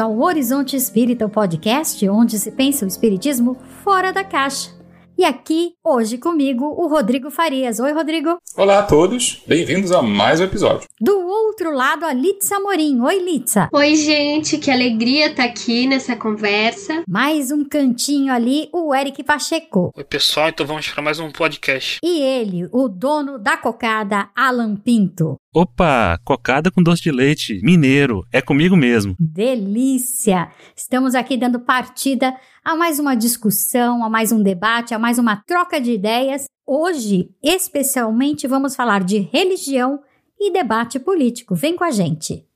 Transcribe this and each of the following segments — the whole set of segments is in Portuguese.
ao Horizonte Espírita, o podcast onde se pensa o espiritismo fora da caixa. E aqui, hoje comigo, o Rodrigo Farias. Oi, Rodrigo. Olá a todos, bem-vindos a mais um episódio. Do outro lado, a Litsa Morim. Oi, Litsa. Oi, gente, que alegria estar tá aqui nessa conversa. Mais um cantinho ali, o Eric Pacheco. Oi, pessoal, então vamos para mais um podcast. E ele, o dono da cocada, Alan Pinto. Opa, cocada com doce de leite, mineiro, é comigo mesmo. Delícia! Estamos aqui dando partida a mais uma discussão, a mais um debate, a mais uma troca de ideias. Hoje, especialmente, vamos falar de religião e debate político. Vem com a gente.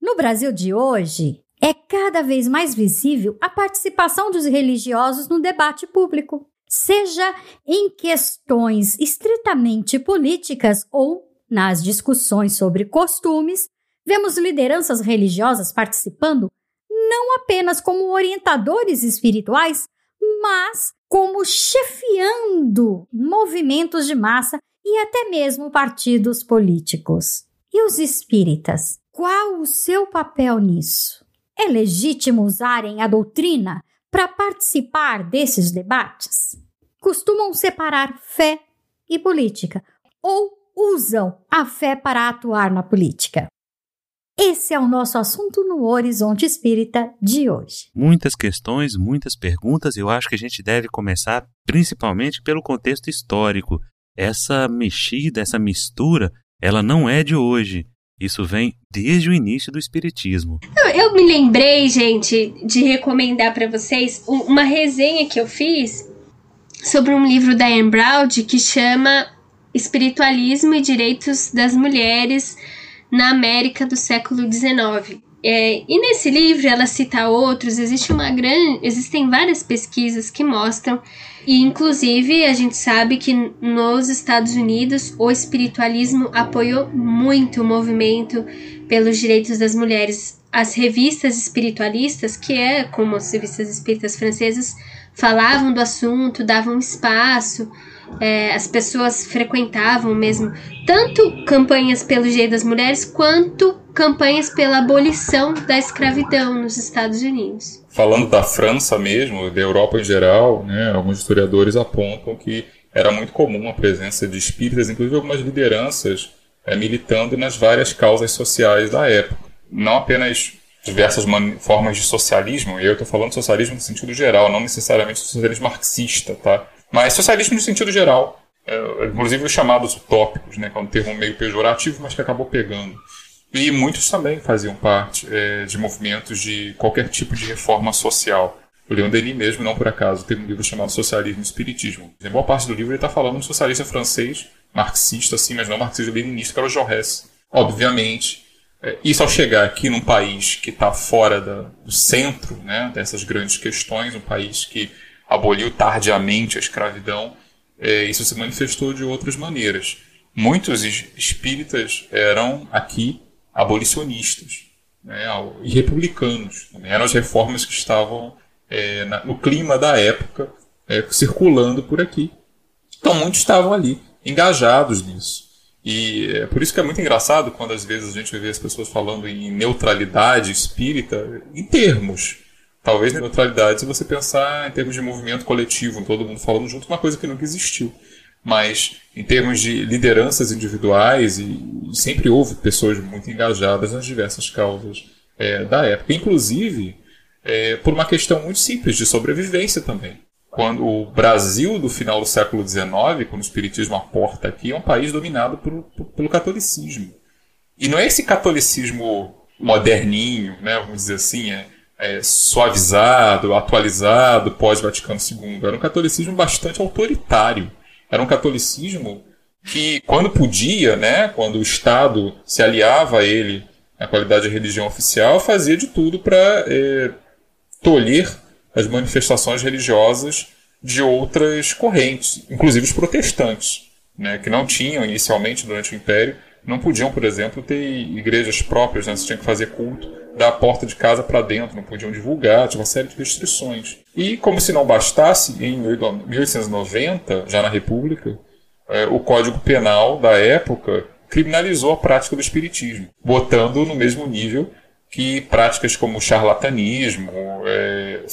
No Brasil de hoje, é cada vez mais visível a participação dos religiosos no debate público, seja em questões estritamente políticas ou nas discussões sobre costumes, vemos lideranças religiosas participando não apenas como orientadores espirituais, mas como chefiando movimentos de massa e até mesmo partidos políticos. E os espíritas? Qual o seu papel nisso? É legítimo usarem a doutrina para participar desses debates? Costumam separar fé e política ou usam a fé para atuar na política. Esse é o nosso assunto no Horizonte Espírita de hoje. Muitas questões, muitas perguntas. Eu acho que a gente deve começar principalmente pelo contexto histórico. Essa mexida, essa mistura, ela não é de hoje. Isso vem desde o início do Espiritismo. Eu, me lembrei, gente, de recomendar para vocês uma resenha que eu fiz sobre um livro da Anne Brown que chama Espiritualismo e Direitos das Mulheres na América do século XIX. É, e nesse livro ela cita outros, existe uma grande, existem várias pesquisas que mostram, e inclusive a gente sabe que nos Estados Unidos o espiritualismo apoiou muito o movimento pelos direitos das mulheres. As revistas espiritualistas, que é como as revistas espíritas francesas, falavam do assunto, davam espaço é, as pessoas frequentavam mesmo tanto campanhas pelo direito das mulheres quanto campanhas pela abolição da escravidão nos Estados Unidos. Falando da França mesmo, da Europa em geral, né, alguns historiadores apontam que era muito comum a presença de espíritas, inclusive algumas lideranças é, militando nas várias causas sociais da época. Não apenas diversas formas de socialismo, e eu estou falando socialismo no sentido geral, não necessariamente socialismo marxista, tá? Mas socialismo no sentido geral, é, inclusive os chamados utópicos, né, que é um termo meio pejorativo, mas que acabou pegando. E muitos também faziam parte é, de movimentos de qualquer tipo de reforma social. O Leon Denis mesmo, não por acaso, tem um livro chamado Socialismo e Espiritismo. Em boa parte do livro ele está falando de um socialista francês, marxista, sim, mas não marxista-leninista, que era o Jaurès. Obviamente, é, isso ao chegar aqui num país que está fora da, do centro né, dessas grandes questões, um país que aboliu tardiamente a escravidão, é, isso se manifestou de outras maneiras. Muitos espíritas eram aqui abolicionistas né, e republicanos. Eram as reformas que estavam é, na, no clima da época é, circulando por aqui. Então muitos estavam ali engajados nisso. E é por isso que é muito engraçado quando às vezes a gente vê as pessoas falando em neutralidade espírita em termos. Talvez neutralidade, se você pensar em termos de movimento coletivo, todo mundo falando junto, uma coisa que nunca existiu. Mas em termos de lideranças individuais, e sempre houve pessoas muito engajadas nas diversas causas é, da época. Inclusive, é, por uma questão muito simples de sobrevivência também. Quando o Brasil do final do século XIX, quando o Espiritismo aporta aqui, é um país dominado por, por, pelo catolicismo. E não é esse catolicismo moderninho, né, vamos dizer assim, é, é, suavizado, atualizado pós-Vaticano II. Era um catolicismo bastante autoritário. Era um catolicismo que, quando podia, né, quando o Estado se aliava a ele na qualidade de religião oficial, fazia de tudo para é, tolher as manifestações religiosas de outras correntes, inclusive os protestantes, né, que não tinham inicialmente durante o Império, não podiam, por exemplo, ter igrejas próprias, né, você tinha que fazer culto da porta de casa para dentro, não podiam divulgar, tinha uma série de restrições. E como se não bastasse, em 1890, já na República, é, o Código Penal da época criminalizou a prática do espiritismo, botando no mesmo nível que práticas como charlatanismo, é,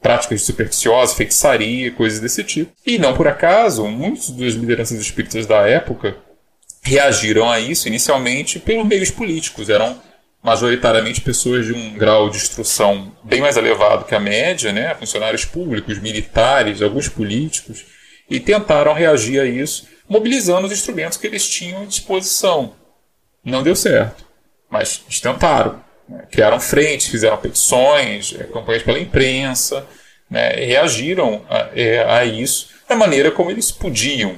práticas supersticiosas, feitiçaria, coisas desse tipo. E não por acaso, muitos das lideranças espíritas da época reagiram a isso inicialmente pelos meios políticos. Eram majoritariamente pessoas de um grau de instrução bem mais elevado que a média, né? funcionários públicos, militares, alguns políticos, e tentaram reagir a isso, mobilizando os instrumentos que eles tinham à disposição. Não deu certo, mas eles tentaram. Né? Criaram frentes, fizeram petições, é, campanhas pela imprensa, né? reagiram a, é, a isso da maneira como eles podiam.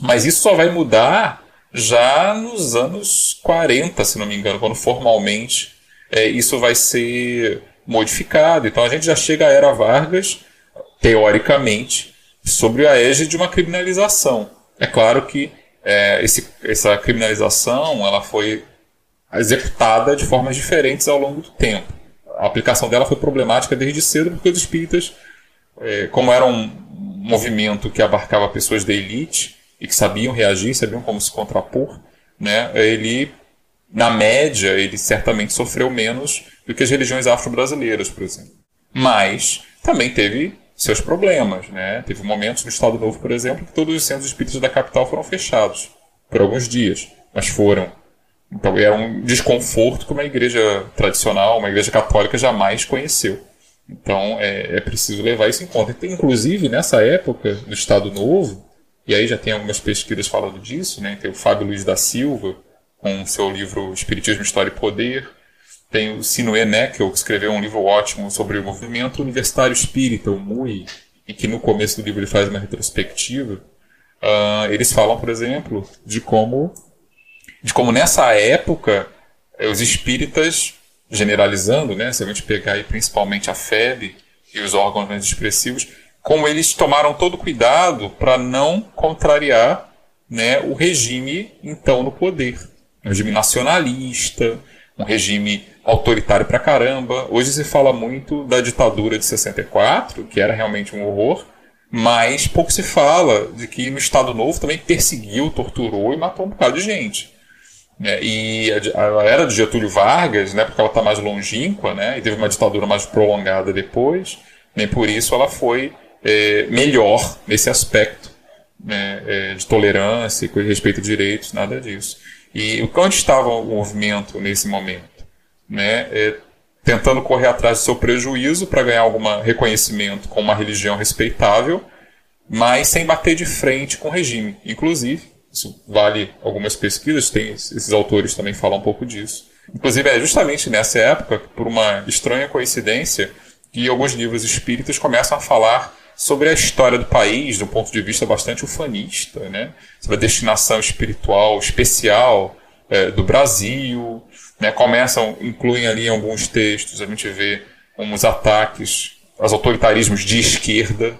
Mas isso só vai mudar já nos anos 40, se não me engano, quando formalmente é, isso vai ser modificado. Então a gente já chega à era Vargas, teoricamente, sobre a égide de uma criminalização. É claro que é, esse, essa criminalização ela foi executada de formas diferentes ao longo do tempo. A aplicação dela foi problemática desde cedo, porque os espíritas, é, como era um movimento que abarcava pessoas da elite e que sabiam reagir, sabiam como se contrapor, né, ele, na média, ele certamente sofreu menos do que as religiões afro-brasileiras, por exemplo. Mas também teve seus problemas. Né? Teve momentos no Estado Novo, por exemplo, que todos os centros espíritas da capital foram fechados por alguns dias, mas foram. Então era um desconforto que uma igreja tradicional, uma igreja católica jamais conheceu. Então é, é preciso levar isso em conta. Inclusive, nessa época do Estado Novo, e aí já tem algumas pesquisas falando disso, né? tem o Fábio Luiz da Silva, com seu livro Espiritismo, História e Poder, tem o Sinué Neckel, que escreveu um livro ótimo sobre o movimento universitário espírita, o MUI, e que no começo do livro ele faz uma retrospectiva. Uh, eles falam, por exemplo, de como de como nessa época eh, os espíritas, generalizando, né, se a gente pegar aí principalmente a FEB e os órgãos mais expressivos, como eles tomaram todo cuidado para não contrariar né, o regime então no poder. Um regime nacionalista, um regime autoritário pra caramba. Hoje se fala muito da ditadura de 64, que era realmente um horror, mas pouco se fala de que no Estado Novo também perseguiu, torturou e matou um bocado de gente. É, e a, era de Getúlio Vargas, né, porque ela está mais longínqua, né, e teve uma ditadura mais prolongada depois, nem por isso ela foi é, melhor nesse aspecto né, é, de tolerância e respeito a direitos, nada disso. E onde estava o movimento nesse momento? Né, é, tentando correr atrás do seu prejuízo para ganhar algum reconhecimento com uma religião respeitável, mas sem bater de frente com o regime. Inclusive, isso vale algumas pesquisas, tem, esses autores também falam um pouco disso. Inclusive, é justamente nessa época, por uma estranha coincidência, que alguns livros espíritas começam a falar sobre a história do país, um ponto de vista bastante ufanista, né? sobre a destinação espiritual especial é, do Brasil. Né? Começam, incluem ali em alguns textos, a gente vê uns ataques aos autoritarismos de esquerda,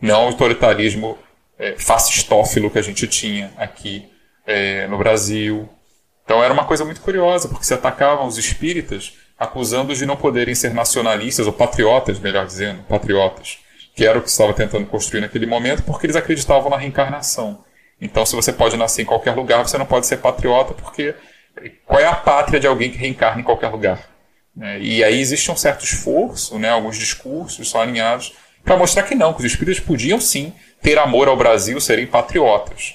não autoritarismo é, fascistófilo que a gente tinha aqui é, no Brasil. Então era uma coisa muito curiosa, porque se atacavam os espíritas acusando-os de não poderem ser nacionalistas, ou patriotas, melhor dizendo, patriotas, que era o que estava tentando construir naquele momento, porque eles acreditavam na reencarnação. Então, se você pode nascer em qualquer lugar, você não pode ser patriota, porque qual é a pátria de alguém que reencarna em qualquer lugar? É, e aí existe um certo esforço, né, alguns discursos são alinhados para mostrar que não, que os espíritas podiam sim ter amor ao Brasil, serem patriotas.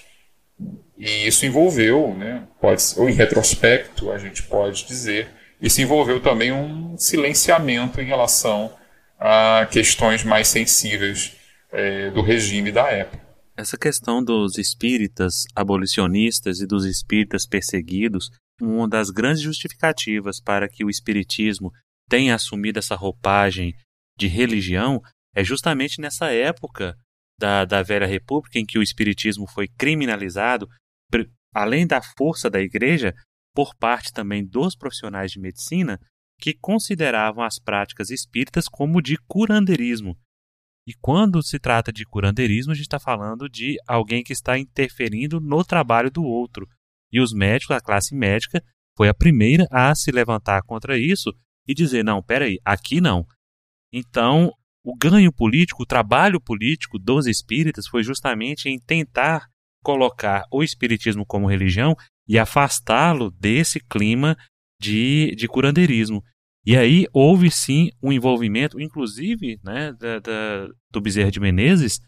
E isso envolveu, né, pode, ou em retrospecto, a gente pode dizer, isso envolveu também um silenciamento em relação a questões mais sensíveis é, do regime da época. Essa questão dos espíritas abolicionistas e dos espíritas perseguidos, uma das grandes justificativas para que o espiritismo tenha assumido essa roupagem de religião é justamente nessa época da, da Velha República, em que o Espiritismo foi criminalizado, além da força da Igreja, por parte também dos profissionais de medicina, que consideravam as práticas espíritas como de curandeirismo. E quando se trata de curandeirismo, a gente está falando de alguém que está interferindo no trabalho do outro. E os médicos, a classe médica, foi a primeira a se levantar contra isso e dizer: não, peraí, aqui não. Então, o ganho político, o trabalho político dos espíritas foi justamente em tentar colocar o espiritismo como religião e afastá-lo desse clima de, de curandeirismo. E aí houve sim um envolvimento, inclusive, né, da, da, do Bezerra de Menezes,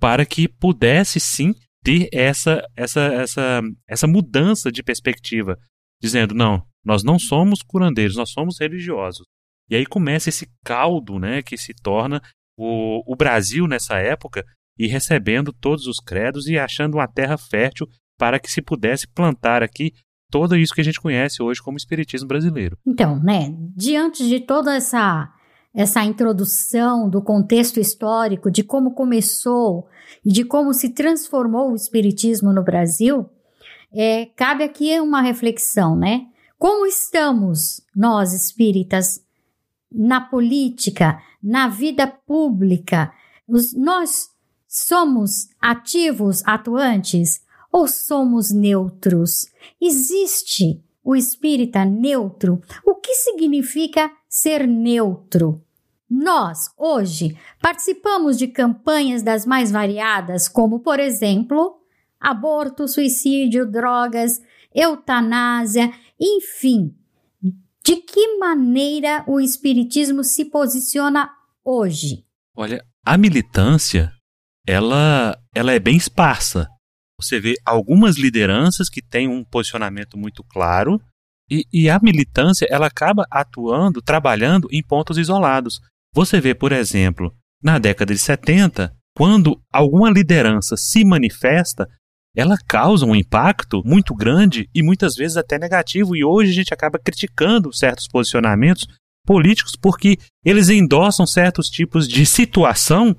para que pudesse sim ter essa, essa, essa, essa mudança de perspectiva, dizendo, não, nós não somos curandeiros, nós somos religiosos. E aí começa esse caldo né, que se torna o, o Brasil nessa época e recebendo todos os credos e achando uma terra fértil para que se pudesse plantar aqui tudo isso que a gente conhece hoje como espiritismo brasileiro. Então, né, diante de toda essa essa introdução do contexto histórico de como começou e de como se transformou o espiritismo no Brasil, é, cabe aqui uma reflexão, né? Como estamos nós espíritas na política, na vida pública? Os, nós somos ativos, atuantes ou somos neutros? Existe o espírita neutro? O que significa ser neutro? Nós, hoje, participamos de campanhas das mais variadas, como, por exemplo, aborto, suicídio, drogas, eutanásia, enfim. De que maneira o Espiritismo se posiciona hoje? Olha, a militância, ela, ela é bem esparsa. Você vê algumas lideranças que têm um posicionamento muito claro, e, e, a militância ela acaba atuando, trabalhando em pontos isolados. Você vê, por exemplo, na década de 70, quando alguma liderança se manifesta, ela causa um impacto muito grande e muitas vezes até negativo. E hoje a gente acaba criticando certos posicionamentos políticos porque eles endossam certos tipos de situação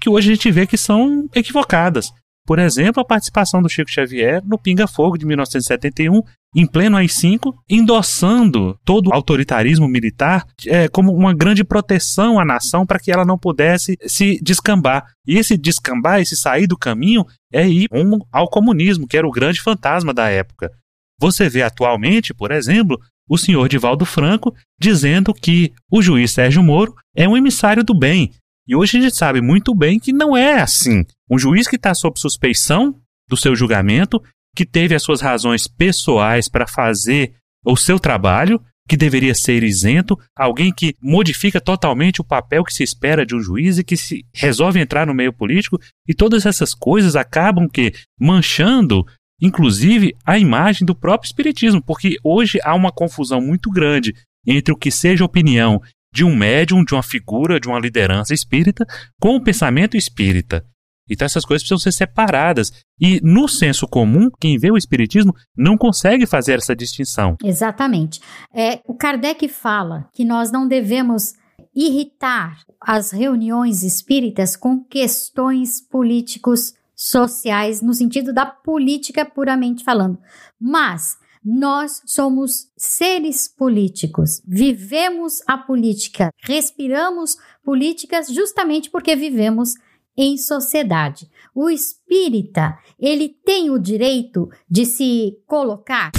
que hoje a gente vê que são equivocadas. Por exemplo, a participação do Chico Xavier no Pinga Fogo de 1971, em pleno AI-5, endossando todo o autoritarismo militar é, como uma grande proteção à nação para que ela não pudesse se descambar. E esse descambar, esse sair do caminho, é ir um, ao comunismo, que era o grande fantasma da época. Você vê atualmente, por exemplo, o senhor Divaldo Franco dizendo que o juiz Sérgio Moro é um emissário do bem, e hoje a gente sabe muito bem que não é assim. Um juiz que está sob suspeição do seu julgamento, que teve as suas razões pessoais para fazer o seu trabalho, que deveria ser isento, alguém que modifica totalmente o papel que se espera de um juiz e que se resolve entrar no meio político, e todas essas coisas acabam que manchando inclusive a imagem do próprio espiritismo, porque hoje há uma confusão muito grande entre o que seja opinião de um médium, de uma figura, de uma liderança espírita, com o pensamento espírita. Então essas coisas precisam ser separadas. E no senso comum, quem vê o espiritismo não consegue fazer essa distinção. Exatamente. É, o Kardec fala que nós não devemos irritar as reuniões espíritas com questões políticos sociais no sentido da política puramente falando, mas nós somos seres políticos, vivemos a política, respiramos políticas justamente porque vivemos em sociedade. O espírita, ele tem o direito de se colocar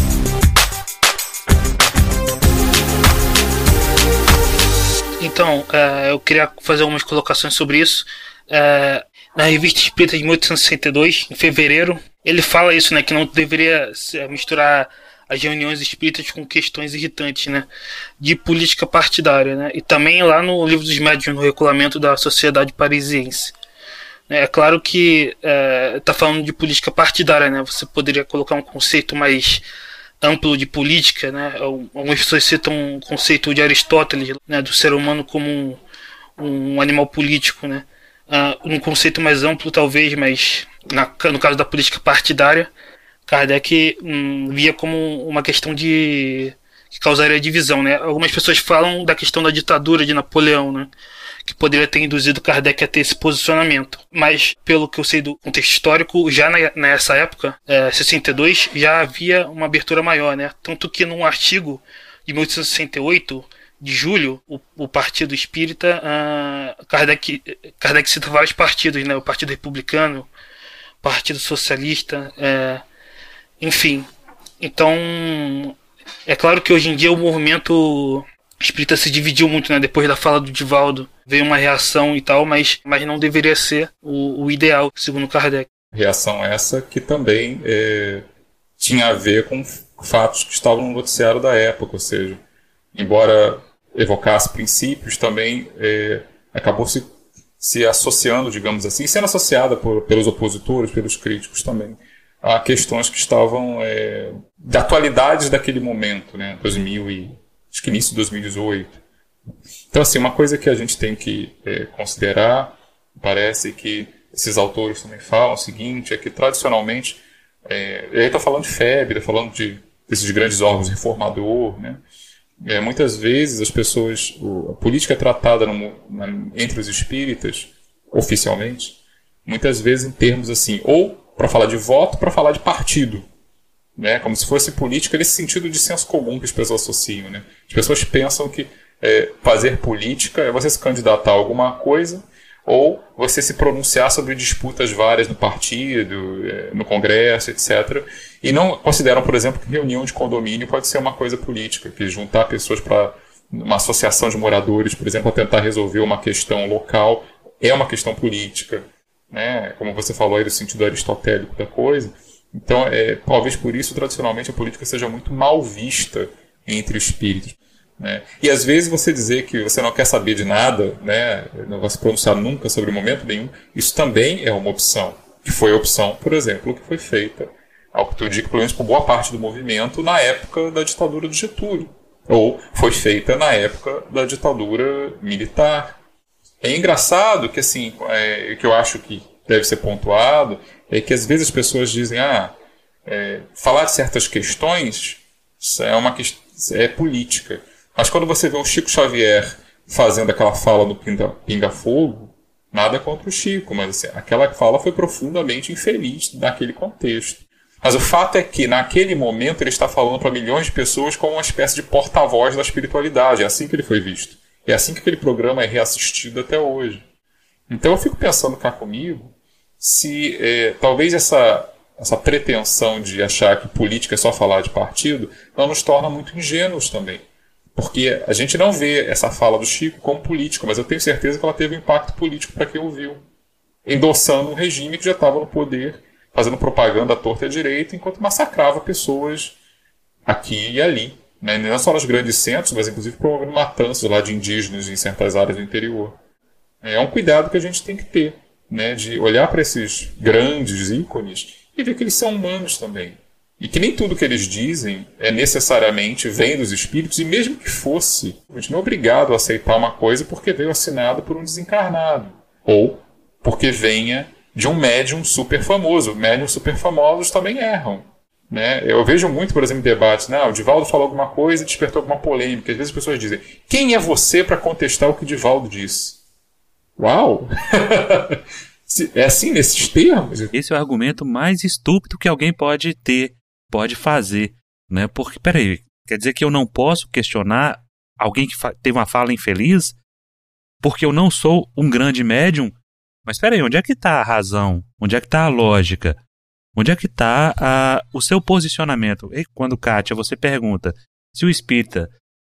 Então, uh, eu queria fazer algumas colocações sobre isso. Uh, na revista Espírita de 1862, em fevereiro, ele fala isso, né, que não deveria misturar as reuniões espíritas com questões irritantes, né, de política partidária, né, e também lá no livro dos médiuns, no regulamento da Sociedade Parisiense. É claro que está é, falando de política partidária, né, você poderia colocar um conceito mais amplo de política, né, algumas pessoas citam um conceito de Aristóteles, né, do ser humano como um, um animal político, né, uh, um conceito mais amplo talvez, mas na, no caso da política partidária, Kardec hum, via como uma questão de que causaria divisão, né? Algumas pessoas falam da questão da ditadura de Napoleão, né? Que poderia ter induzido Kardec a ter esse posicionamento. Mas, pelo que eu sei do contexto histórico, já na, nessa época, é, 62, já havia uma abertura maior, né? Tanto que num artigo de 1868, de julho, o, o Partido Espírita, uh, Kardec, Kardec cita vários partidos, né? O Partido Republicano, Partido Socialista, é, enfim, então é claro que hoje em dia o movimento espírita se dividiu muito, né? Depois da fala do Divaldo veio uma reação e tal, mas, mas não deveria ser o, o ideal, segundo Kardec. Reação essa que também é, tinha a ver com fatos que estavam no noticiário da época, ou seja, embora evocasse princípios, também é, acabou se, se associando, digamos assim, sendo associada por, pelos opositores, pelos críticos também, a questões que estavam é, de atualidades daquele momento, né, 2000 e acho que início de 2018. Então, assim, uma coisa que a gente tem que é, considerar, parece que esses autores também falam o seguinte, é que tradicionalmente, é, e aí está falando de FEB, está falando de, desses grandes órgãos reformador, né? É, muitas vezes as pessoas, a política é tratada no, na, entre os espíritas, oficialmente, muitas vezes em termos assim, ou para falar de voto, para falar de partido. Né? Como se fosse política nesse sentido de senso comum que as pessoas associam. Né? As pessoas pensam que é, fazer política é você se candidatar a alguma coisa ou você se pronunciar sobre disputas várias no partido, é, no Congresso, etc. E não consideram, por exemplo, que reunião de condomínio pode ser uma coisa política, que juntar pessoas para uma associação de moradores, por exemplo, a tentar resolver uma questão local é uma questão política, né? Como você falou aí do sentido aristotélico da coisa. Então, é, talvez por isso, tradicionalmente, a política seja muito mal vista entre espíritos. Né? E às vezes você dizer que você não quer saber de nada, né, não vai se pronunciar nunca sobre momento nenhum, isso também é uma opção. Que foi a opção, por exemplo, que foi feita, ao que tu indica, pelo menos por boa parte do movimento, na época da ditadura do Getúlio. Ou foi feita na época da ditadura militar. É engraçado que, assim, é, que eu acho que deve ser pontuado, é que às vezes as pessoas dizem, ah, é, falar de certas questões é uma é política. Mas quando você vê o Chico Xavier fazendo aquela fala no Pinga, Pinga Fogo, nada contra o Chico, mas assim, aquela fala foi profundamente infeliz naquele contexto. Mas o fato é que, naquele momento, ele está falando para milhões de pessoas como uma espécie de porta-voz da espiritualidade. É assim que ele foi visto. É assim que aquele programa é reassistido até hoje. Então eu fico pensando cá comigo se é, talvez essa, essa pretensão de achar que política é só falar de partido não nos torna muito ingênuos também. Porque a gente não vê essa fala do Chico como política, mas eu tenho certeza que ela teve um impacto político para quem ouviu. Endossando um regime que já estava no poder, fazendo propaganda à torta e à direita, enquanto massacrava pessoas aqui e ali. Né? Não só nos grandes centros, mas inclusive promovendo matanças lá de indígenas em certas áreas do interior. É um cuidado que a gente tem que ter, né? de olhar para esses grandes ícones e ver que eles são humanos também. E que nem tudo que eles dizem é necessariamente vem dos espíritos, e mesmo que fosse, a gente não é obrigado a aceitar uma coisa porque veio assinado por um desencarnado. Ou porque venha de um médium super famoso. Médiums super famosos também erram. Né? Eu vejo muito, por exemplo, em debates, né? o Divaldo falou alguma coisa e despertou alguma polêmica. Às vezes as pessoas dizem, quem é você para contestar o que Divaldo disse? Uau! é assim nesses termos? Esse é o argumento mais estúpido que alguém pode ter pode fazer, né? Porque, peraí, quer dizer que eu não posso questionar alguém que teve uma fala infeliz porque eu não sou um grande médium? Mas peraí, onde é que está a razão? Onde é que está a lógica? Onde é que está o seu posicionamento? E quando, Kátia, você pergunta se o espírita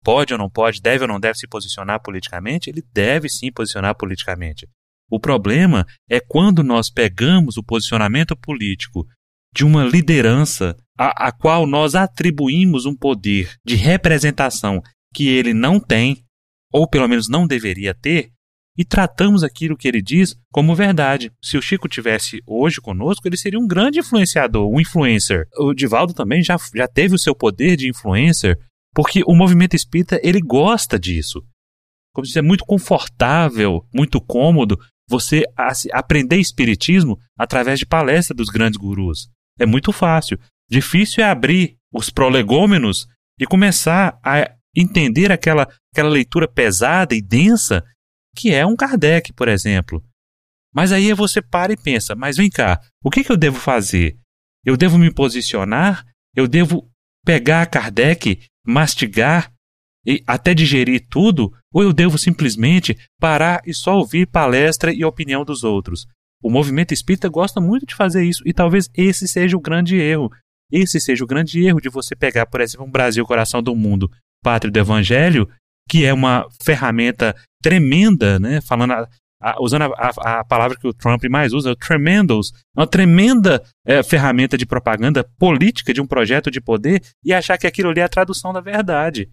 pode ou não pode, deve ou não deve se posicionar politicamente, ele deve sim posicionar politicamente. O problema é quando nós pegamos o posicionamento político de uma liderança a, a qual nós atribuímos um poder de representação que ele não tem, ou pelo menos não deveria ter, e tratamos aquilo que ele diz como verdade. Se o Chico tivesse hoje conosco, ele seria um grande influenciador, um influencer. O Divaldo também já, já teve o seu poder de influencer, porque o movimento espírita ele gosta disso. Como se é muito confortável, muito cômodo você aprender espiritismo através de palestra dos grandes gurus. É muito fácil. Difícil é abrir os prolegômenos e começar a entender aquela, aquela leitura pesada e densa que é um Kardec, por exemplo. Mas aí você para e pensa: mas vem cá, o que, que eu devo fazer? Eu devo me posicionar? Eu devo pegar Kardec, mastigar e até digerir tudo? Ou eu devo simplesmente parar e só ouvir palestra e opinião dos outros? O movimento espírita gosta muito de fazer isso e talvez esse seja o grande erro. Esse seja o grande erro de você pegar, por exemplo, um Brasil Coração do Mundo, Pátria do Evangelho, que é uma ferramenta tremenda, né? Falando a, usando a, a, a, palavra que o Trump mais usa, o tremendous, uma tremenda é, ferramenta de propaganda política de um projeto de poder e achar que aquilo ali é a tradução da verdade.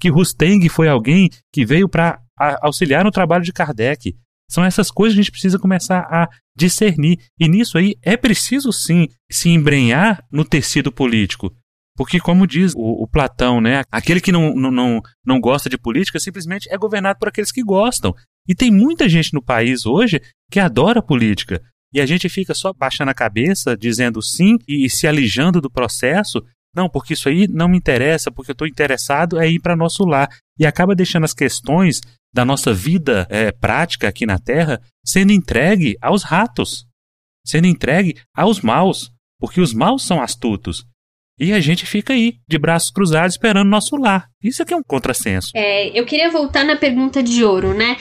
Que Rusteng foi alguém que veio para auxiliar no trabalho de Kardec. São essas coisas que a gente precisa começar a discernir. E nisso aí é preciso sim se embrenhar no tecido político. Porque, como diz o, o Platão, né, aquele que não, não, não, não gosta de política simplesmente é governado por aqueles que gostam. E tem muita gente no país hoje que adora política. E a gente fica só baixando a cabeça, dizendo sim e se alijando do processo. Não, porque isso aí não me interessa, porque eu estou interessado é ir para nosso lar. E acaba deixando as questões da nossa vida é, prática aqui na Terra sendo entregue aos ratos, sendo entregue aos maus, porque os maus são astutos. E a gente fica aí, de braços cruzados, esperando nosso lar. Isso aqui é um contrassenso. É, eu queria voltar na pergunta de ouro, né?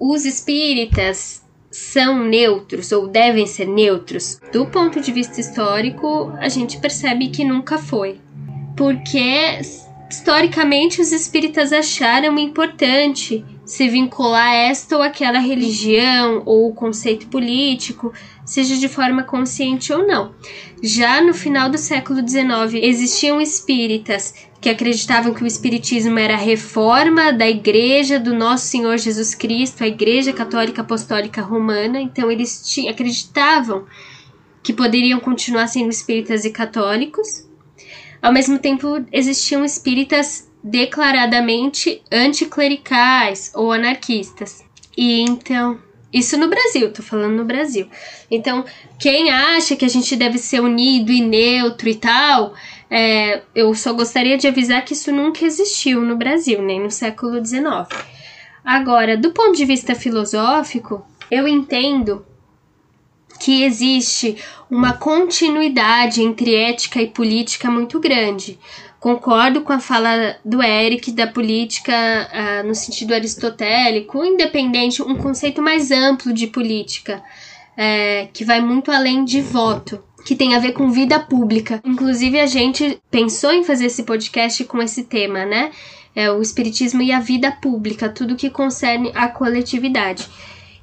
Os espíritas são neutros ou devem ser neutros? Do ponto de vista histórico, a gente percebe que nunca foi. Porque historicamente os espíritas acharam importante se vincular a esta ou aquela religião ou conceito político, seja de forma consciente ou não. Já no final do século XIX, existiam espíritas que acreditavam que o espiritismo era a reforma da igreja do nosso Senhor Jesus Cristo, a Igreja Católica Apostólica Romana, então eles acreditavam que poderiam continuar sendo espíritas e católicos. Ao mesmo tempo, existiam espíritas declaradamente anticlericais ou anarquistas. E então, isso no Brasil, tô falando no Brasil. Então, quem acha que a gente deve ser unido e neutro e tal, é, eu só gostaria de avisar que isso nunca existiu no Brasil, nem no século XIX. Agora, do ponto de vista filosófico, eu entendo que existe uma continuidade entre ética e política muito grande. Concordo com a fala do Eric da política uh, no sentido aristotélico, independente, um conceito mais amplo de política, é, que vai muito além de voto, que tem a ver com vida pública. Inclusive, a gente pensou em fazer esse podcast com esse tema, né? É, o espiritismo e a vida pública, tudo que concerne a coletividade.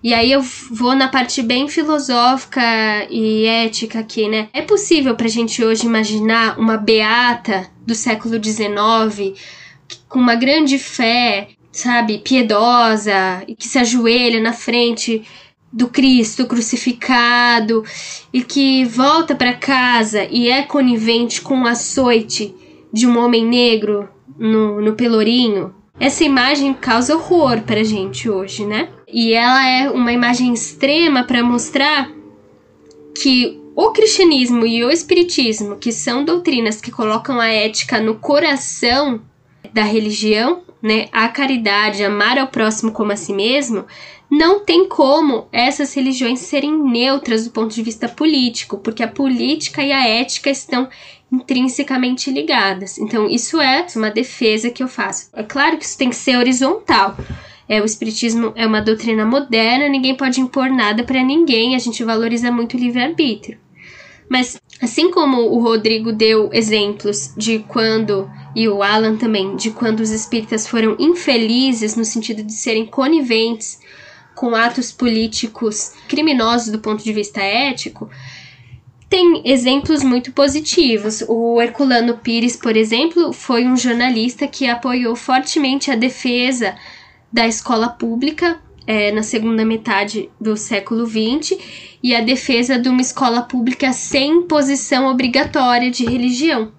E aí eu vou na parte bem filosófica e ética aqui, né? É possível pra gente hoje imaginar uma beata do século XIX com uma grande fé, sabe, piedosa, e que se ajoelha na frente do Cristo crucificado e que volta para casa e é conivente com o açoite de um homem negro no, no pelourinho. Essa imagem causa horror pra gente hoje, né? E ela é uma imagem extrema para mostrar que o cristianismo e o espiritismo, que são doutrinas que colocam a ética no coração da religião, né, a caridade, amar ao próximo como a si mesmo, não tem como essas religiões serem neutras do ponto de vista político, porque a política e a ética estão intrinsecamente ligadas. Então, isso é uma defesa que eu faço. É claro que isso tem que ser horizontal. É, o espiritismo é uma doutrina moderna, ninguém pode impor nada para ninguém, a gente valoriza muito o livre-arbítrio. Mas assim como o Rodrigo deu exemplos de quando e o Alan também de quando os espíritas foram infelizes no sentido de serem coniventes com atos políticos criminosos do ponto de vista ético, tem exemplos muito positivos. O Herculano Pires, por exemplo, foi um jornalista que apoiou fortemente a defesa da escola pública é, na segunda metade do século XX e a defesa de uma escola pública sem posição obrigatória de religião.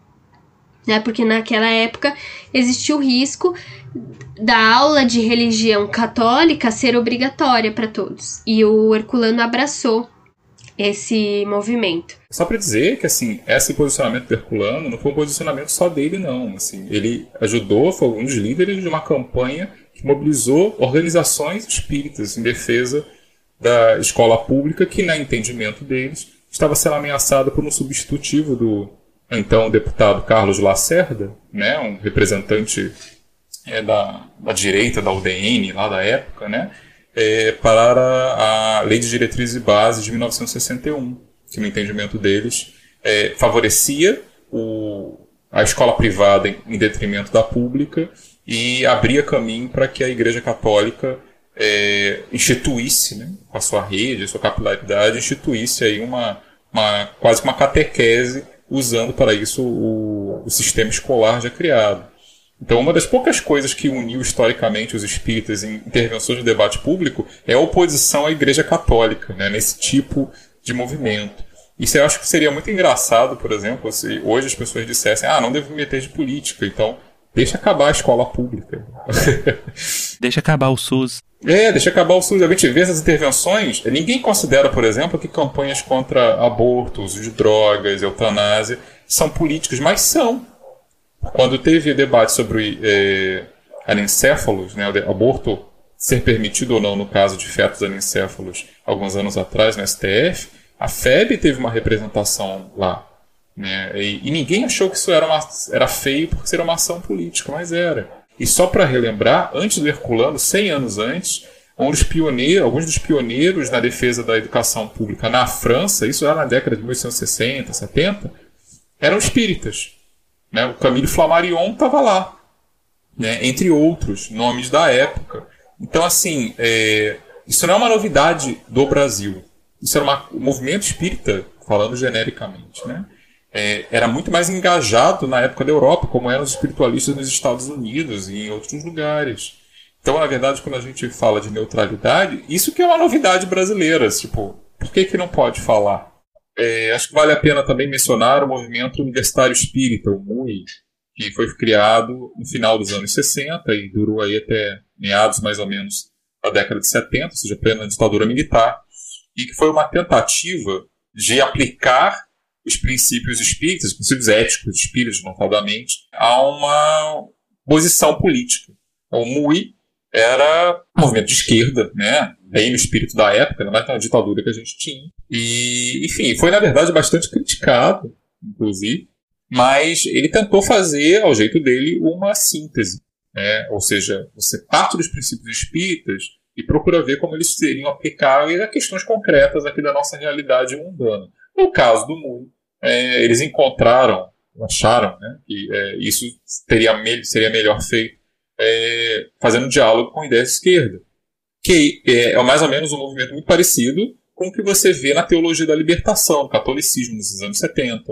Né? Porque naquela época existia o risco da aula de religião católica ser obrigatória para todos. E o Herculano abraçou esse movimento. Só para dizer que assim, esse posicionamento do Herculano não foi um posicionamento só dele não, assim, ele ajudou, foi um dos líderes de uma campanha que mobilizou organizações espíritas em defesa da escola pública, que, na entendimento deles, estava sendo ameaçada por um substitutivo do então deputado Carlos Lacerda, né, um representante é, da, da direita da UDN lá da época, né, é, para a Lei de Diretrizes e Bases de 1961, que no entendimento deles é, favorecia o, a escola privada em, em detrimento da pública e abria caminho para que a Igreja Católica é, instituísse, né, com a sua rede, a sua capilaridade, instituísse aí uma, uma quase uma catequese usando para isso o, o sistema escolar já criado. Então, uma das poucas coisas que uniu historicamente os espíritas em intervenções no debate público é a oposição à Igreja Católica, né, nesse tipo de movimento. Isso eu acho que seria muito engraçado, por exemplo, se hoje as pessoas dissessem: ah, não devo me meter de política, então deixa acabar a escola pública. deixa acabar o SUS. É, deixa acabar o SUS. A gente vê essas intervenções. Ninguém considera, por exemplo, que campanhas contra abortos, de drogas, eutanásia são políticas, mas são. Quando teve debate sobre é, anencéfalos, né, aborto ser permitido ou não no caso de fetos anencéfalos, alguns anos atrás, no STF, a FEB teve uma representação lá. Né, e, e ninguém achou que isso era, uma, era feio porque seria uma ação política, mas era. E só para relembrar, antes do Herculano, 100 anos antes, um dos pioneiros, alguns dos pioneiros na defesa da educação pública na França, isso já na década de 1860, 70, eram espíritas. Né? O Camille Flammarion estava lá, né? entre outros nomes da época. Então, assim, é, isso não é uma novidade do Brasil. Isso era uma, um movimento espírita, falando genericamente, né? É, era muito mais engajado na época da Europa, como eram os espiritualistas nos Estados Unidos e em outros lugares. Então, na verdade, quando a gente fala de neutralidade, isso que é uma novidade brasileira. Tipo, por que, que não pode falar? É, acho que vale a pena também mencionar o movimento universitário espírita, o MUI, que foi criado no final dos anos 60 e durou aí até meados mais ou menos da década de 70, ou seja, plena ditadura militar, e que foi uma tentativa de aplicar os princípios espíritas, os princípios éticos espíritas, notadamente, a uma posição política. Então, o MUI era um movimento de esquerda, né? bem no espírito da época, não é na ditadura que a gente tinha. E, enfim, foi na verdade bastante criticado, inclusive, mas ele tentou fazer, ao jeito dele, uma síntese. Né? Ou seja, você parte dos princípios espíritas e procura ver como eles seriam aplicáveis a questões concretas aqui da nossa realidade mundana. No caso do mundo, é, eles encontraram, acharam né, que é, isso teria, seria melhor feito é, fazendo diálogo com a ideia de esquerda, que é, é mais ou menos um movimento muito parecido com o que você vê na teologia da libertação, no catolicismo nos anos 70,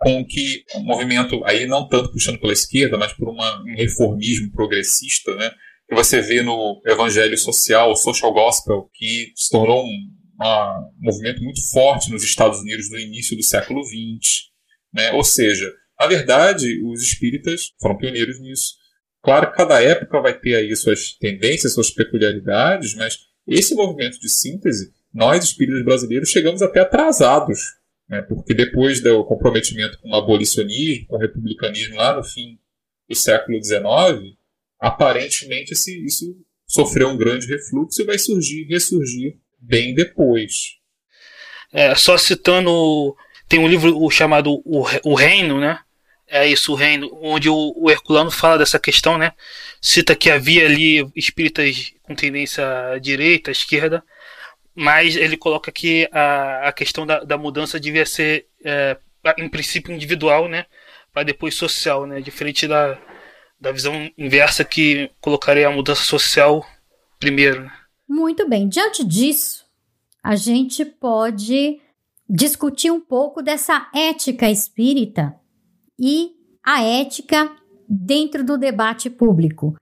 com que um movimento, aí não tanto puxando pela esquerda, mas por uma, um reformismo progressista, né, que você vê no evangelho social, o social gospel, que se tornou um, um movimento muito forte nos Estados Unidos no início do século XX. Né? Ou seja, na verdade, os espíritas foram pioneiros nisso. Claro que cada época vai ter aí suas tendências, suas peculiaridades, mas esse movimento de síntese, nós espíritas brasileiros chegamos até atrasados, né? porque depois do comprometimento com o abolicionismo, com o republicanismo lá no fim do século XIX, aparentemente esse, isso sofreu um grande refluxo e vai surgir, ressurgir bem depois. É, só citando, tem um livro chamado O, Reino, né? É isso, o Reino, onde o, o Herculano fala dessa questão, né? Cita que havia ali espíritas com tendência à direita, à esquerda, mas ele coloca que a, a questão da, da mudança devia ser, é, em princípio, individual, né? Para depois social, né? Diferente da, da visão inversa que colocaria a mudança social primeiro. Muito bem. Diante disso, a gente pode discutir um pouco dessa ética espírita e a ética dentro do debate público.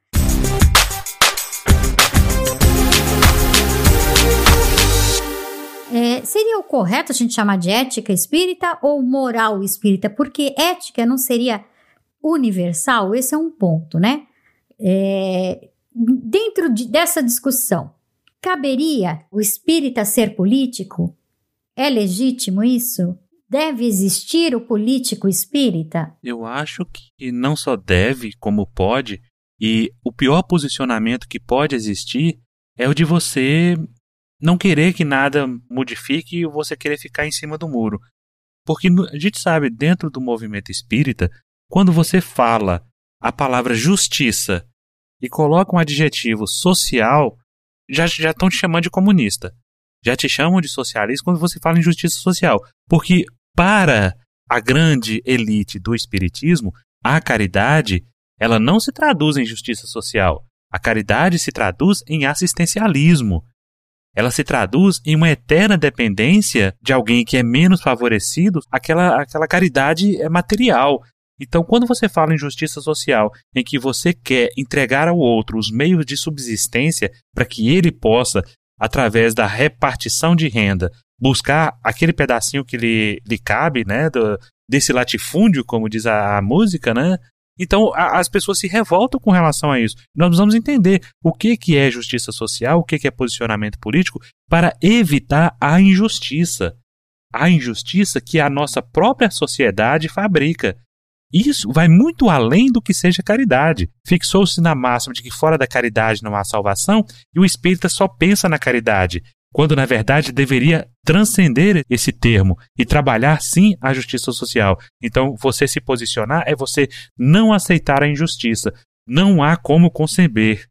É, seria o correto a gente chamar de ética espírita ou moral espírita? Porque ética não seria universal? Esse é um ponto, né? É, dentro de, dessa discussão, caberia o espírita ser político? É legítimo isso? Deve existir o político espírita? Eu acho que não só deve, como pode, e o pior posicionamento que pode existir é o de você não querer que nada modifique e você querer ficar em cima do muro. Porque a gente sabe, dentro do movimento espírita, quando você fala a palavra justiça e coloca um adjetivo social, já já estão te chamando de comunista. Já te chamam de socialista quando você fala em justiça social. Porque para a grande elite do espiritismo, a caridade, ela não se traduz em justiça social. A caridade se traduz em assistencialismo. Ela se traduz em uma eterna dependência de alguém que é menos favorecido, aquela, aquela caridade é material. Então, quando você fala em justiça social, em que você quer entregar ao outro os meios de subsistência para que ele possa, através da repartição de renda, buscar aquele pedacinho que lhe, lhe cabe, né, do, desse latifúndio, como diz a, a música, né? Então a, as pessoas se revoltam com relação a isso. Nós precisamos entender o que, que é justiça social, o que, que é posicionamento político, para evitar a injustiça. A injustiça que a nossa própria sociedade fabrica. Isso vai muito além do que seja caridade. Fixou-se na máxima de que fora da caridade não há salvação e o espírita só pensa na caridade quando na verdade deveria transcender esse termo e trabalhar sim a justiça social. Então, você se posicionar é você não aceitar a injustiça. Não há como conceber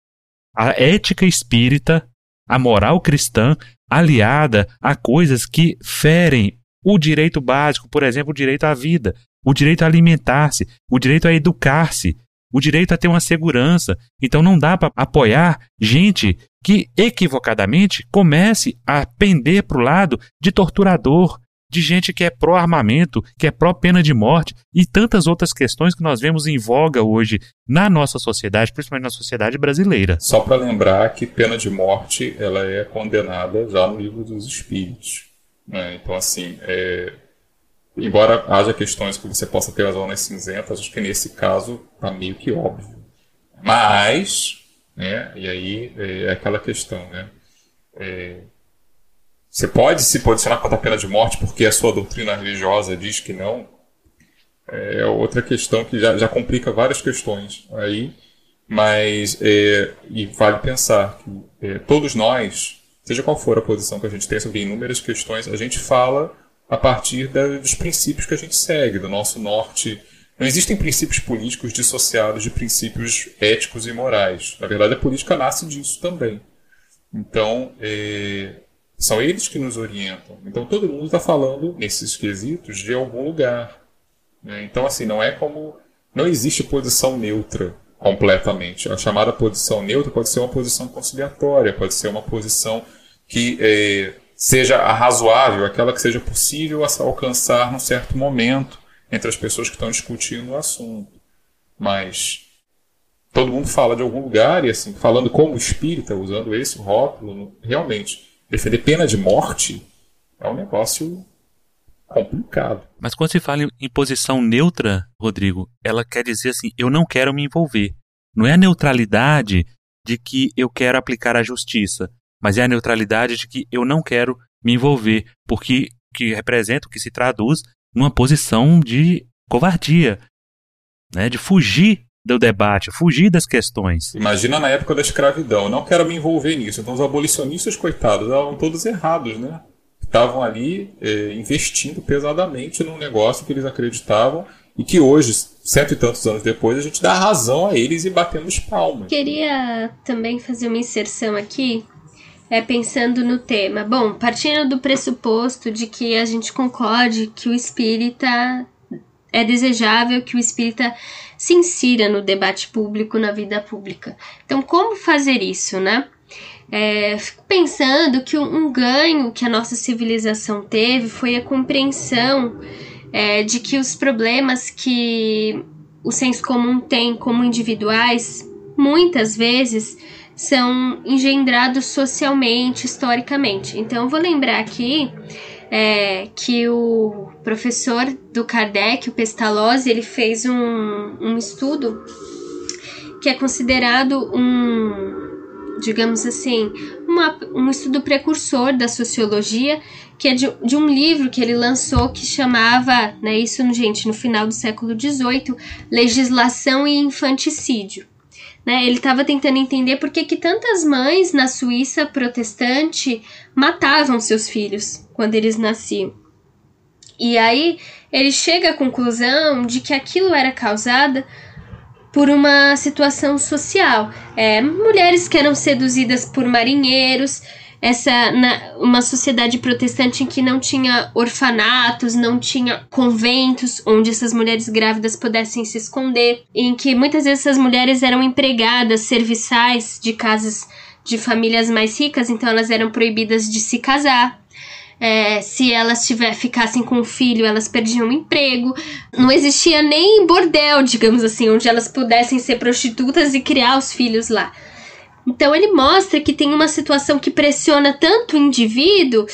a ética espírita, a moral cristã, aliada a coisas que ferem o direito básico, por exemplo, o direito à vida, o direito a alimentar-se, o direito a educar-se, o direito a ter uma segurança. Então não dá para apoiar gente que equivocadamente comece a pender para o lado de torturador, de gente que é pró-armamento, que é pró-pena de morte e tantas outras questões que nós vemos em voga hoje na nossa sociedade, principalmente na sociedade brasileira. Só para lembrar que pena de morte ela é condenada já no livro dos Espíritos. Né? Então, assim, é, embora haja questões que você possa ter as zonas cinzentas, acho que nesse caso está meio que óbvio. Mas, né, e aí é aquela questão, né? É, você pode se posicionar contra a pena de morte porque a sua doutrina religiosa diz que não. É outra questão que já, já complica várias questões aí, mas é, e vale pensar que é, todos nós, seja qual for a posição que a gente tem sobre inúmeras questões, a gente fala a partir da, dos princípios que a gente segue, do nosso norte. Não existem princípios políticos dissociados de princípios éticos e morais. Na verdade, a política nasce disso também. Então, é, são eles que nos orientam. Então, todo mundo está falando, nesses quesitos, de algum lugar. Né? Então, assim, não é como. Não existe posição neutra completamente. A chamada posição neutra pode ser uma posição conciliatória, pode ser uma posição que é, seja a razoável, aquela que seja possível alcançar num certo momento entre as pessoas que estão discutindo o assunto. Mas todo mundo fala de algum lugar e assim, falando como espírita, usando esse rótulo, realmente defender pena de morte é um negócio complicado. Mas quando se fala em posição neutra, Rodrigo, ela quer dizer assim, eu não quero me envolver. Não é a neutralidade de que eu quero aplicar a justiça, mas é a neutralidade de que eu não quero me envolver, porque que representa, o que se traduz numa posição de covardia, né, de fugir do debate, fugir das questões. Imagina na época da escravidão, não quero me envolver nisso. Então os abolicionistas, coitados, estavam todos errados, né? Estavam ali é, investindo pesadamente num negócio que eles acreditavam e que hoje, cento e tantos anos depois, a gente dá razão a eles e batemos palmas. Queria também fazer uma inserção aqui é pensando no tema. Bom, partindo do pressuposto de que a gente concorde que o espírita é desejável que o espírita se insira no debate público, na vida pública. Então, como fazer isso, né? É, fico pensando que um ganho que a nossa civilização teve foi a compreensão é, de que os problemas que o senso comum tem como individuais, muitas vezes são engendrados socialmente, historicamente. Então, eu vou lembrar aqui é, que o professor do Kardec, o Pestalozzi, ele fez um, um estudo que é considerado um, digamos assim, uma, um estudo precursor da sociologia, que é de, de, um livro que ele lançou que chamava, né, isso, gente, no final do século XVIII, Legislação e Infanticídio. Né? Ele estava tentando entender por que, que tantas mães na Suíça protestante matavam seus filhos quando eles nasciam. E aí ele chega à conclusão de que aquilo era causado por uma situação social. É, mulheres que eram seduzidas por marinheiros, essa na, uma sociedade protestante em que não tinha orfanatos, não tinha conventos onde essas mulheres grávidas pudessem se esconder, em que muitas vezes essas mulheres eram empregadas serviçais de casas de famílias mais ricas, então elas eram proibidas de se casar. É, se elas tiver, ficassem com um filho, elas perdiam o emprego. Não existia nem bordel, digamos assim, onde elas pudessem ser prostitutas e criar os filhos lá. Então ele mostra que tem uma situação que pressiona tanto o indivíduo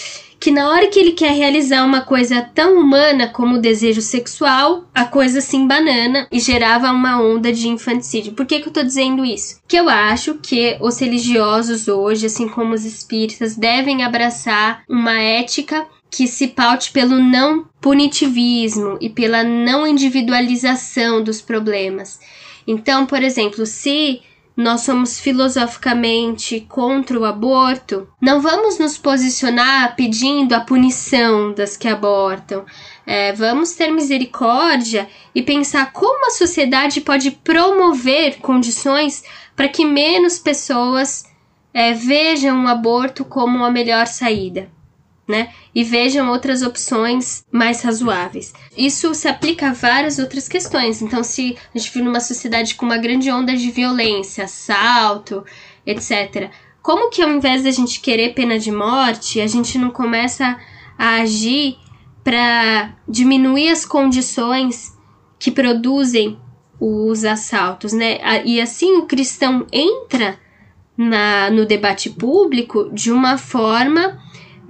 que na hora que ele quer realizar uma coisa tão humana como o desejo sexual, a coisa se embanana e gerava uma onda de infanticídio. Por que, que eu tô dizendo isso? Que eu acho que os religiosos hoje, assim como os espíritas, devem abraçar uma ética que se paute pelo não punitivismo e pela não individualização dos problemas. Então, por exemplo, se nós somos filosoficamente contra o aborto, não vamos nos posicionar pedindo a punição das que abortam. É, vamos ter misericórdia e pensar como a sociedade pode promover condições para que menos pessoas é, vejam o aborto como a melhor saída né? E vejam outras opções mais razoáveis. Isso se aplica a várias outras questões. Então, se a gente vive numa sociedade com uma grande onda de violência, assalto, etc., como que ao invés da gente querer pena de morte, a gente não começa a agir para diminuir as condições que produzem os assaltos, né? E assim o cristão entra na, no debate público de uma forma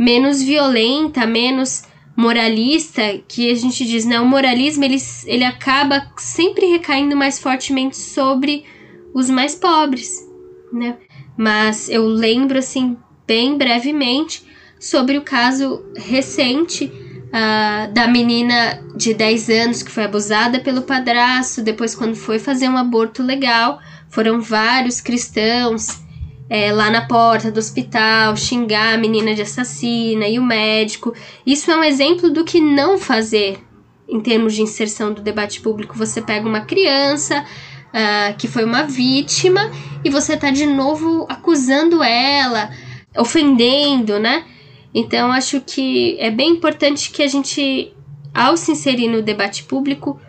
menos violenta, menos moralista, que a gente diz, né? O moralismo ele, ele acaba sempre recaindo mais fortemente sobre os mais pobres, né? Mas eu lembro assim bem brevemente sobre o caso recente uh, da menina de 10 anos que foi abusada pelo padrasto, depois quando foi fazer um aborto legal, foram vários cristãos é, lá na porta do hospital, xingar a menina de assassina e o médico. Isso é um exemplo do que não fazer em termos de inserção do debate público. Você pega uma criança uh, que foi uma vítima e você tá de novo acusando ela, ofendendo, né? Então acho que é bem importante que a gente, ao se inserir no debate público,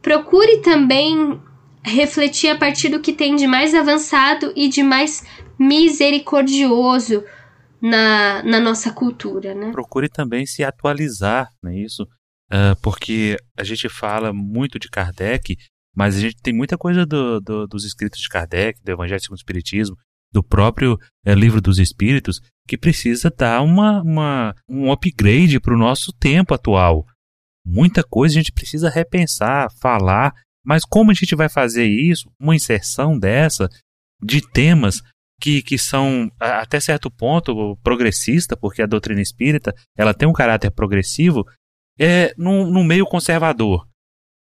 procure também refletir a partir do que tem de mais avançado e de mais misericordioso na, na nossa cultura, né? Procure também se atualizar, não é isso? Uh, porque a gente fala muito de Kardec, mas a gente tem muita coisa do, do, dos escritos de Kardec, do Evangelho segundo o Espiritismo, do próprio é, Livro dos Espíritos, que precisa dar uma, uma um upgrade para o nosso tempo atual. Muita coisa a gente precisa repensar, falar, mas como a gente vai fazer isso? Uma inserção dessa de temas que, que são até certo ponto progressista, porque a doutrina espírita ela tem um caráter progressivo, é no, no meio conservador,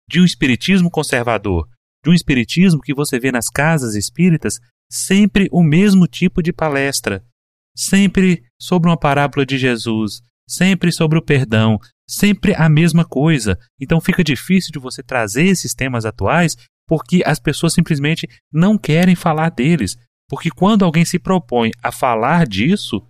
de um espiritismo conservador, de um espiritismo que você vê nas casas espíritas sempre o mesmo tipo de palestra, sempre sobre uma parábola de Jesus, sempre sobre o perdão, sempre a mesma coisa. Então fica difícil de você trazer esses temas atuais porque as pessoas simplesmente não querem falar deles. Porque quando alguém se propõe a falar disso,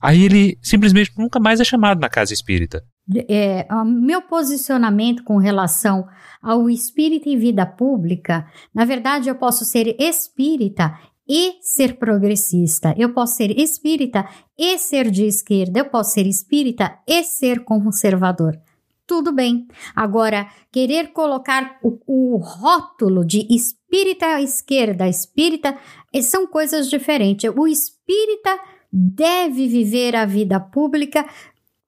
aí ele simplesmente nunca mais é chamado na casa espírita. É, meu posicionamento com relação ao espírita e vida pública, na verdade, eu posso ser espírita e ser progressista. Eu posso ser espírita e ser de esquerda. Eu posso ser espírita e ser conservador tudo bem. Agora, querer colocar o, o rótulo de espírita esquerda, espírita, eh, são coisas diferentes. O espírita deve viver a vida pública,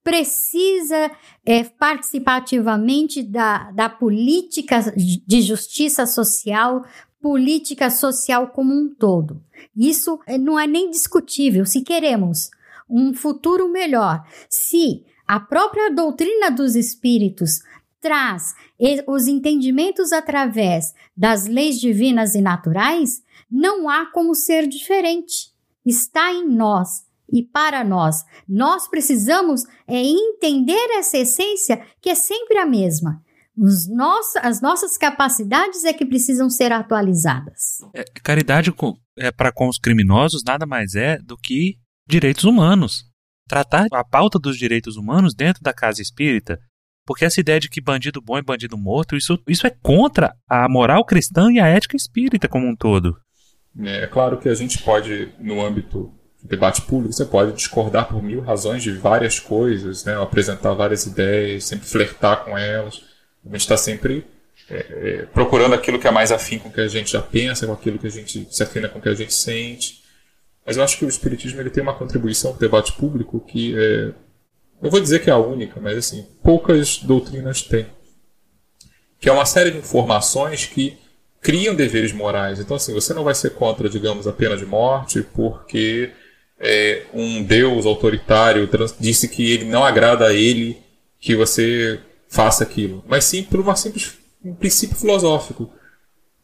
precisa é, participar ativamente da, da política de justiça social, política social como um todo. Isso eh, não é nem discutível. Se queremos um futuro melhor, se a própria doutrina dos espíritos traz os entendimentos através das leis divinas e naturais, não há como ser diferente. Está em nós e para nós. Nós precisamos é entender essa essência que é sempre a mesma. As nossas capacidades é que precisam ser atualizadas. É, caridade com, é, para com os criminosos nada mais é do que direitos humanos. Tratar a pauta dos direitos humanos dentro da casa espírita. Porque essa ideia de que bandido bom é bandido morto, isso, isso é contra a moral cristã e a ética espírita como um todo. É claro que a gente pode, no âmbito do debate público, você pode discordar por mil razões de várias coisas, né? apresentar várias ideias, sempre flertar com elas. A gente está sempre é, é, procurando aquilo que é mais afim com o que a gente já pensa, com aquilo que a gente se afina com o que a gente sente. Mas eu acho que o Espiritismo ele tem uma contribuição para o debate público que é, eu vou dizer que é a única, mas assim, poucas doutrinas têm. Que é uma série de informações que criam deveres morais. Então, assim, você não vai ser contra, digamos, a pena de morte porque é, um Deus autoritário disse que ele não agrada a ele que você faça aquilo, mas sim por uma simples, um princípio filosófico.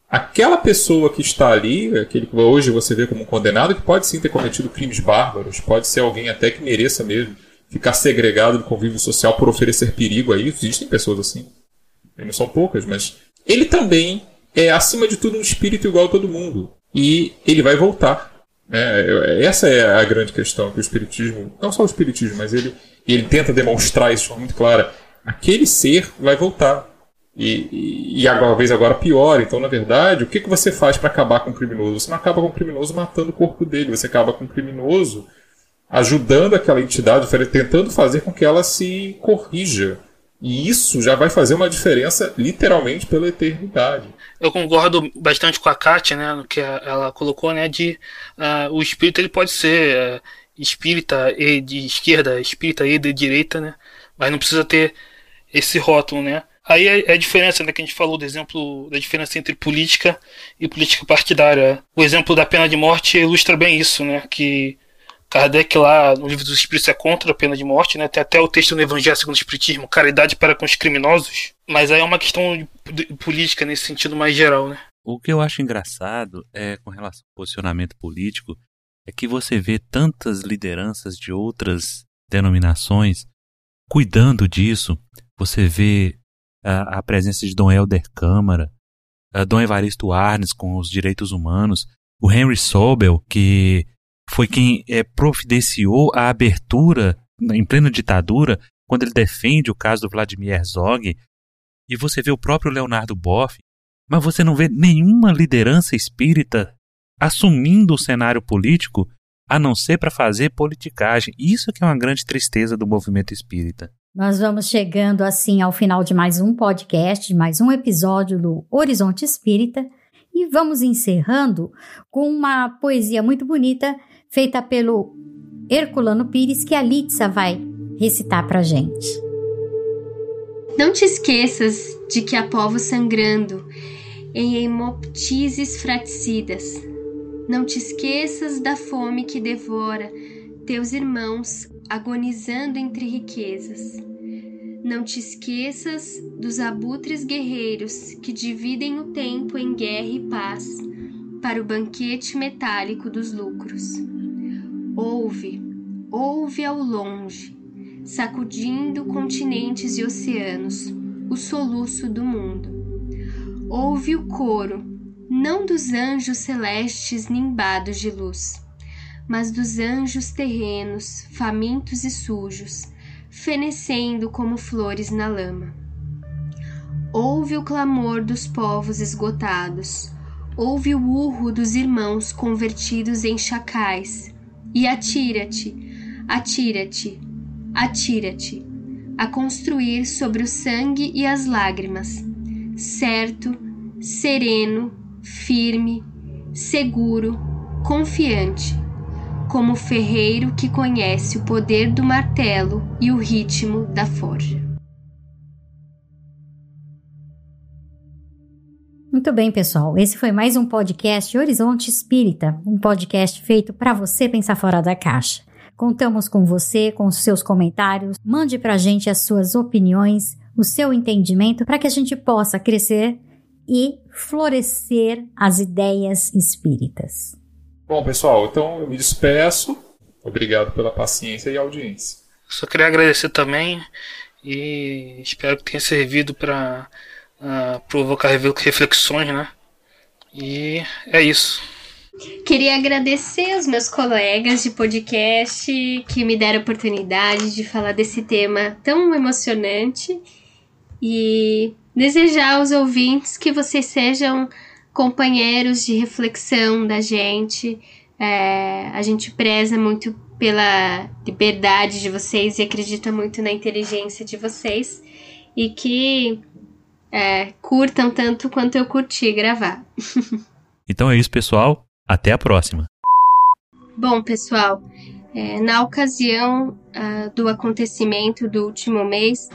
Aquela pessoa que está ali, aquele que hoje você vê como um condenado, que pode sim ter cometido crimes bárbaros, pode ser alguém até que mereça mesmo ficar segregado do convívio social por oferecer perigo aí. Existem pessoas assim. Não são poucas, mas ele também é, acima de tudo, um espírito igual a todo mundo. E ele vai voltar. É, essa é a grande questão que o espiritismo, não só o espiritismo, mas ele, ele tenta demonstrar isso de forma muito clara. Aquele ser vai voltar. E, e, e talvez agora pior. Então, na verdade, o que, que você faz para acabar com o criminoso? Você não acaba com o criminoso matando o corpo dele, você acaba com o criminoso ajudando aquela entidade, tentando fazer com que ela se corrija. E isso já vai fazer uma diferença literalmente pela eternidade. Eu concordo bastante com a Kátia, né, no que ela colocou, né, de uh, o espírito ele pode ser uh, espírita e de esquerda, espírita e de direita, né, mas não precisa ter esse rótulo, né. Aí é, é a diferença, né, que a gente falou do exemplo da diferença entre política e política partidária. O exemplo da pena de morte ilustra bem isso, né, que Kardec lá no livro dos Espíritos é contra a pena de morte, né? Tem até o texto no Evangelho segundo o Espiritismo, caridade para com os criminosos. Mas aí é uma questão política nesse sentido mais geral, né? O que eu acho engraçado é com relação ao posicionamento político é que você vê tantas lideranças de outras denominações cuidando disso. Você vê a, a presença de Dom Helder Câmara, Dom Evaristo Arnes com os direitos humanos, o Henry Sobel, que foi quem é, providenciou a abertura em plena ditadura, quando ele defende o caso do Vladimir Herzog, e você vê o próprio Leonardo Boff, mas você não vê nenhuma liderança espírita assumindo o cenário político a não ser para fazer politicagem. Isso que é uma grande tristeza do movimento espírita. Nós vamos chegando assim ao final de mais um podcast, mais um episódio do Horizonte Espírita, e vamos encerrando com uma poesia muito bonita feita pelo Herculano Pires, que a Litsa vai recitar pra gente. Não te esqueças de que há povos sangrando em hemoptises fraticidas. Não te esqueças da fome que devora teus irmãos agonizando entre riquezas. Não te esqueças dos abutres guerreiros que dividem o tempo em guerra e paz para o banquete metálico dos lucros. Ouve, ouve ao longe, sacudindo continentes e oceanos, o soluço do mundo. Ouve o coro, não dos anjos celestes nimbados de luz, mas dos anjos terrenos, famintos e sujos, fenecendo como flores na lama. Ouve o clamor dos povos esgotados, ouve o urro dos irmãos convertidos em chacais, e atira-te, atira-te, atira-te, a construir sobre o sangue e as lágrimas, certo, sereno, firme, seguro, confiante, como o ferreiro que conhece o poder do martelo e o ritmo da forja. Muito bem, pessoal. Esse foi mais um podcast Horizonte Espírita, um podcast feito para você pensar fora da caixa. Contamos com você, com os seus comentários. Mande para a gente as suas opiniões, o seu entendimento, para que a gente possa crescer e florescer as ideias espíritas. Bom, pessoal, então eu me despeço. Obrigado pela paciência e audiência. Só queria agradecer também e espero que tenha servido para uh, provocar reflexões, né? E é isso. Queria agradecer aos meus colegas de podcast que me deram a oportunidade de falar desse tema tão emocionante e desejar aos ouvintes que vocês sejam companheiros de reflexão da gente. É, a gente preza muito pela liberdade de vocês e acredita muito na inteligência de vocês e que é, curtam tanto quanto eu curti gravar. então é isso, pessoal. Até a próxima. Bom, pessoal, é, na ocasião uh, do acontecimento do último mês,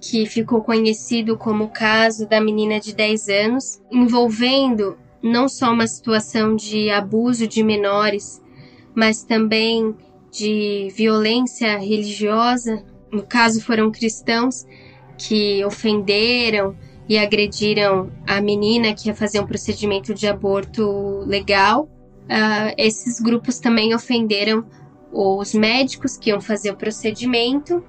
que ficou conhecido como o caso da menina de 10 anos, envolvendo não só uma situação de abuso de menores, mas também de violência religiosa. No caso, foram cristãos que ofenderam e agrediram a menina que ia fazer um procedimento de aborto legal. Uh, esses grupos também ofenderam os médicos que iam fazer o procedimento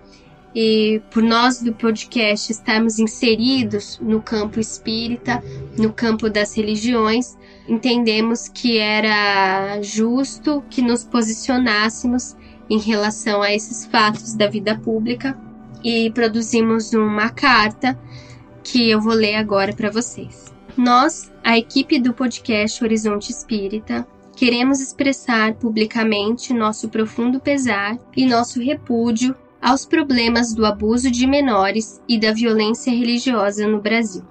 e por nós do podcast estarmos inseridos no campo espírita, no campo das religiões, entendemos que era justo que nos posicionássemos em relação a esses fatos da vida pública e produzimos uma carta que eu vou ler agora para vocês. Nós, a equipe do podcast Horizonte Espírita, queremos expressar publicamente nosso profundo pesar e nosso repúdio aos problemas do abuso de menores e da violência religiosa no Brasil.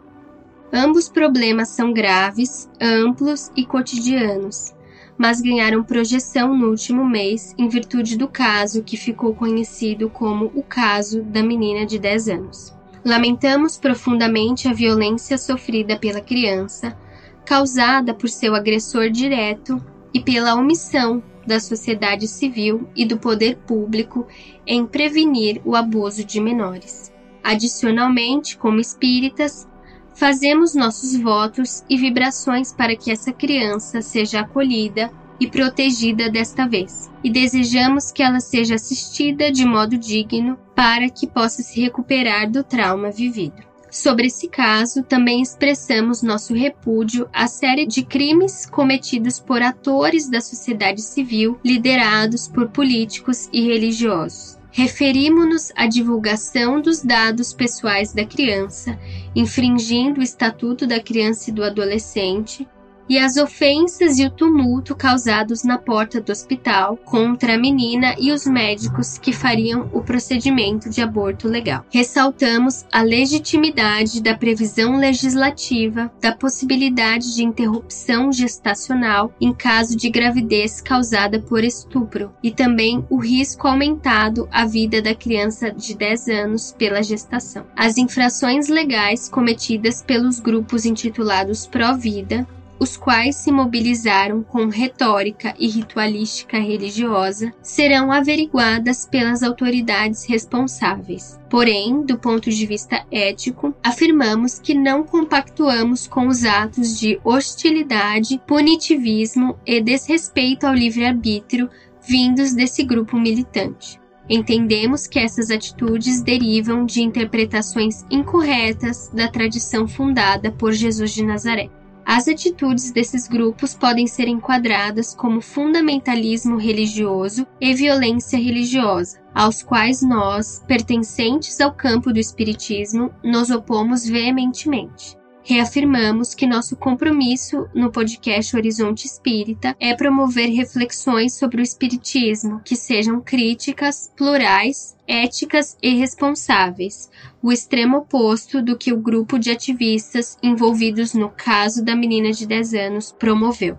Ambos problemas são graves, amplos e cotidianos, mas ganharam projeção no último mês em virtude do caso que ficou conhecido como o caso da menina de 10 anos. Lamentamos profundamente a violência sofrida pela criança, causada por seu agressor direto e pela omissão da sociedade civil e do poder público em prevenir o abuso de menores. Adicionalmente, como espíritas, fazemos nossos votos e vibrações para que essa criança seja acolhida e protegida desta vez, e desejamos que ela seja assistida de modo digno para que possa se recuperar do trauma vivido. Sobre esse caso, também expressamos nosso repúdio à série de crimes cometidos por atores da sociedade civil liderados por políticos e religiosos. Referimos-nos à divulgação dos dados pessoais da criança, infringindo o Estatuto da Criança e do Adolescente, e as ofensas e o tumulto causados na porta do hospital contra a menina e os médicos que fariam o procedimento de aborto legal. Ressaltamos a legitimidade da previsão legislativa da possibilidade de interrupção gestacional em caso de gravidez causada por estupro e também o risco aumentado à vida da criança de 10 anos pela gestação. As infrações legais cometidas pelos grupos intitulados Pró-Vida os quais se mobilizaram com retórica e ritualística religiosa, serão averiguadas pelas autoridades responsáveis. Porém, do ponto de vista ético, afirmamos que não compactuamos com os atos de hostilidade, punitivismo e desrespeito ao livre-arbítrio vindos desse grupo militante. Entendemos que essas atitudes derivam de interpretações incorretas da tradição fundada por Jesus de Nazaré. As atitudes desses grupos podem ser enquadradas como fundamentalismo religioso e violência religiosa, aos quais nós, pertencentes ao campo do Espiritismo, nos opomos veementemente. Reafirmamos que nosso compromisso no podcast Horizonte Espírita é promover reflexões sobre o Espiritismo que sejam críticas, plurais, éticas e responsáveis, o extremo oposto do que o grupo de ativistas envolvidos no caso da menina de 10 anos promoveu.